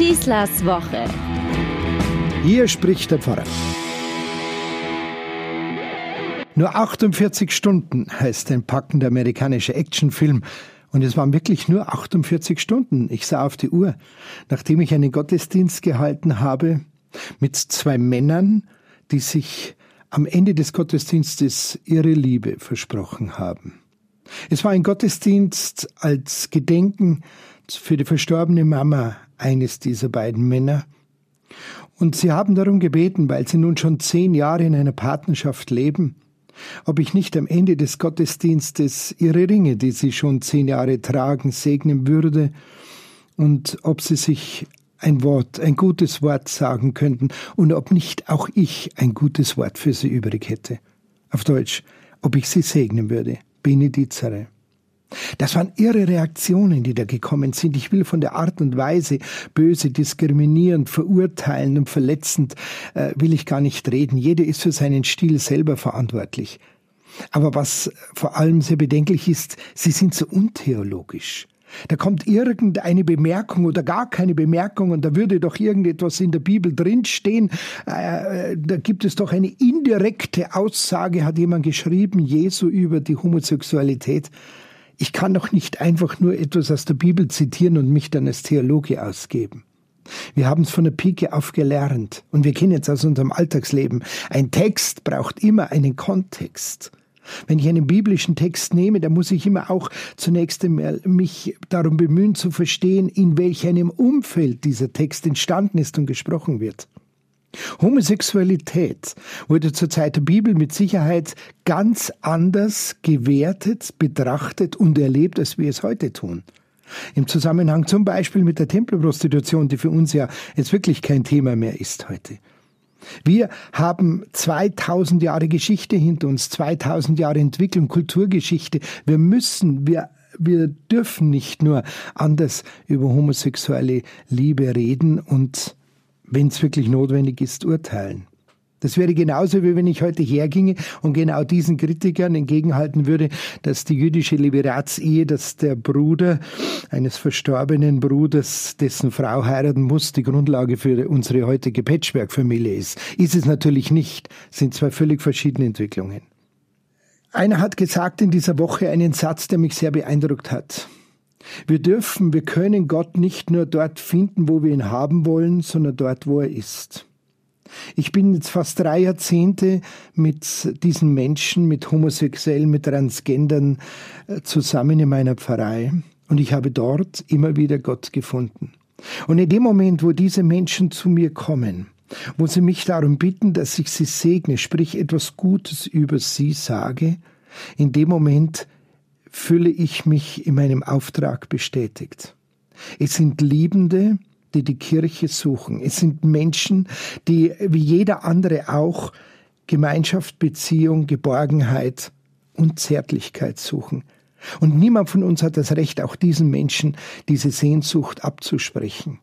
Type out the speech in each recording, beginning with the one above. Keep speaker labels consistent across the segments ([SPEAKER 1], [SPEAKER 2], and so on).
[SPEAKER 1] Schießlers Woche.
[SPEAKER 2] Hier spricht der Pfarrer. Nur 48 Stunden heißt ein packender amerikanischer Actionfilm. Und es waren wirklich nur 48 Stunden. Ich sah auf die Uhr, nachdem ich einen Gottesdienst gehalten habe mit zwei Männern, die sich am Ende des Gottesdienstes ihre Liebe versprochen haben. Es war ein Gottesdienst als Gedenken für die verstorbene Mama eines dieser beiden Männer. Und sie haben darum gebeten, weil sie nun schon zehn Jahre in einer Partnerschaft leben, ob ich nicht am Ende des Gottesdienstes ihre Ringe, die sie schon zehn Jahre tragen, segnen würde und ob sie sich ein Wort, ein gutes Wort sagen könnten und ob nicht auch ich ein gutes Wort für sie übrig hätte. Auf Deutsch, ob ich sie segnen würde. Benedizere. Das waren irre Reaktionen, die da gekommen sind. Ich will von der Art und Weise, böse, diskriminierend, verurteilend und verletzend, äh, will ich gar nicht reden. Jeder ist für seinen Stil selber verantwortlich. Aber was vor allem sehr bedenklich ist, sie sind so untheologisch. Da kommt irgendeine Bemerkung oder gar keine Bemerkung und da würde doch irgendetwas in der Bibel drinstehen. Äh, da gibt es doch eine indirekte Aussage, hat jemand geschrieben, Jesu über die Homosexualität. Ich kann doch nicht einfach nur etwas aus der Bibel zitieren und mich dann als Theologe ausgeben. Wir haben es von der Pike auf gelernt und wir kennen es aus unserem Alltagsleben. Ein Text braucht immer einen Kontext. Wenn ich einen biblischen Text nehme, dann muss ich immer auch zunächst einmal mich darum bemühen zu verstehen, in welch einem Umfeld dieser Text entstanden ist und gesprochen wird. Homosexualität wurde zur Zeit der Bibel mit Sicherheit ganz anders gewertet, betrachtet und erlebt, als wir es heute tun. Im Zusammenhang zum Beispiel mit der Tempelprostitution, die für uns ja jetzt wirklich kein Thema mehr ist heute. Wir haben 2000 Jahre Geschichte hinter uns, 2000 Jahre Entwicklung, Kulturgeschichte. Wir müssen, wir wir dürfen nicht nur anders über homosexuelle Liebe reden und, wenn es wirklich notwendig ist, urteilen. Das wäre genauso, wie wenn ich heute herginge und genau diesen Kritikern entgegenhalten würde, dass die jüdische Liberatsehe, dass der Bruder eines verstorbenen Bruders, dessen Frau heiraten muss, die Grundlage für unsere heutige Patchwork-Familie ist. Ist es natürlich nicht, sind zwei völlig verschiedene Entwicklungen. Einer hat gesagt in dieser Woche einen Satz, der mich sehr beeindruckt hat. Wir dürfen, wir können Gott nicht nur dort finden, wo wir ihn haben wollen, sondern dort, wo er ist. Ich bin jetzt fast drei Jahrzehnte mit diesen Menschen, mit Homosexuellen, mit Transgendern äh, zusammen in meiner Pfarrei und ich habe dort immer wieder Gott gefunden. Und in dem Moment, wo diese Menschen zu mir kommen, wo sie mich darum bitten, dass ich sie segne, sprich etwas Gutes über sie sage, in dem Moment fühle ich mich in meinem Auftrag bestätigt. Es sind Liebende, die die Kirche suchen. Es sind Menschen, die wie jeder andere auch Gemeinschaft, Beziehung, Geborgenheit und Zärtlichkeit suchen. Und niemand von uns hat das Recht, auch diesen Menschen diese Sehnsucht abzusprechen.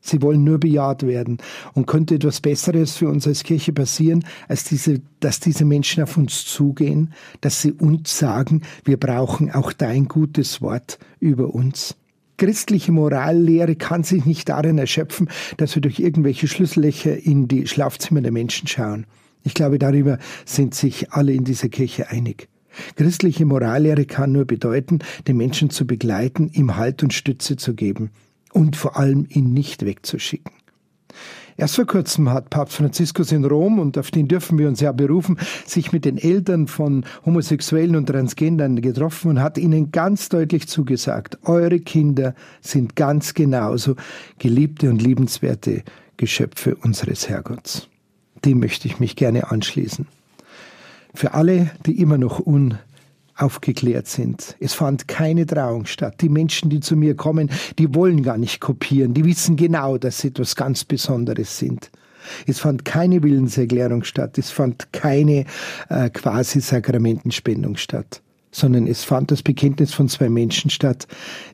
[SPEAKER 2] Sie wollen nur bejaht werden. Und könnte etwas Besseres für uns als Kirche passieren, als diese, dass diese Menschen auf uns zugehen, dass sie uns sagen, wir brauchen auch dein gutes Wort über uns christliche Morallehre kann sich nicht darin erschöpfen, dass wir durch irgendwelche Schlüssellöcher in die Schlafzimmer der Menschen schauen. Ich glaube, darüber sind sich alle in dieser Kirche einig. Christliche Morallehre kann nur bedeuten, den Menschen zu begleiten, ihm Halt und Stütze zu geben und vor allem ihn nicht wegzuschicken. Erst vor kurzem hat Papst Franziskus in Rom, und auf den dürfen wir uns ja berufen, sich mit den Eltern von Homosexuellen und Transgendern getroffen und hat ihnen ganz deutlich zugesagt, eure Kinder sind ganz genauso geliebte und liebenswerte Geschöpfe unseres Herrgotts. Dem möchte ich mich gerne anschließen. Für alle, die immer noch un aufgeklärt sind. Es fand keine Trauung statt. Die Menschen, die zu mir kommen, die wollen gar nicht kopieren. Die wissen genau, dass sie etwas ganz Besonderes sind. Es fand keine Willenserklärung statt. Es fand keine äh, quasi Sakramentenspendung statt. Sondern es fand das Bekenntnis von zwei Menschen statt,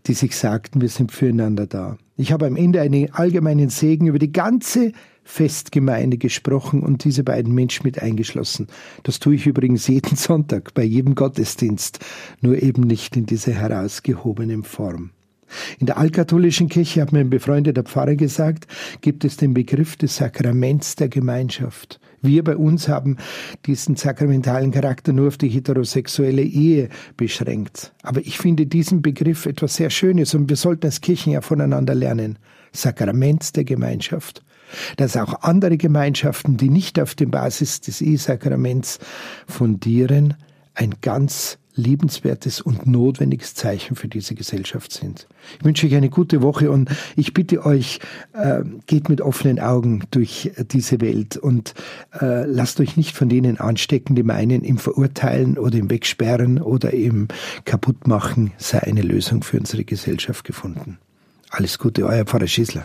[SPEAKER 2] die sich sagten, wir sind füreinander da. Ich habe am Ende einen allgemeinen Segen über die ganze Festgemeinde gesprochen und diese beiden Menschen mit eingeschlossen. Das tue ich übrigens jeden Sonntag bei jedem Gottesdienst, nur eben nicht in dieser herausgehobenen Form. In der altkatholischen Kirche, hat mir ein befreundeter Pfarrer gesagt, gibt es den Begriff des Sakraments der Gemeinschaft. Wir bei uns haben diesen sakramentalen Charakter nur auf die heterosexuelle Ehe beschränkt. Aber ich finde diesen Begriff etwas sehr Schönes und wir sollten als Kirchen ja voneinander lernen. Sakrament der Gemeinschaft. Dass auch andere Gemeinschaften, die nicht auf der Basis des Ehesakraments fundieren, ein ganz liebenswertes und notwendiges Zeichen für diese Gesellschaft sind. Ich wünsche euch eine gute Woche und ich bitte euch, äh, geht mit offenen Augen durch diese Welt und äh, lasst euch nicht von denen anstecken, die meinen, im Verurteilen oder im Wegsperren oder im Kaputtmachen sei eine Lösung für unsere Gesellschaft gefunden. Alles Gute, euer Pfarrer Schießler.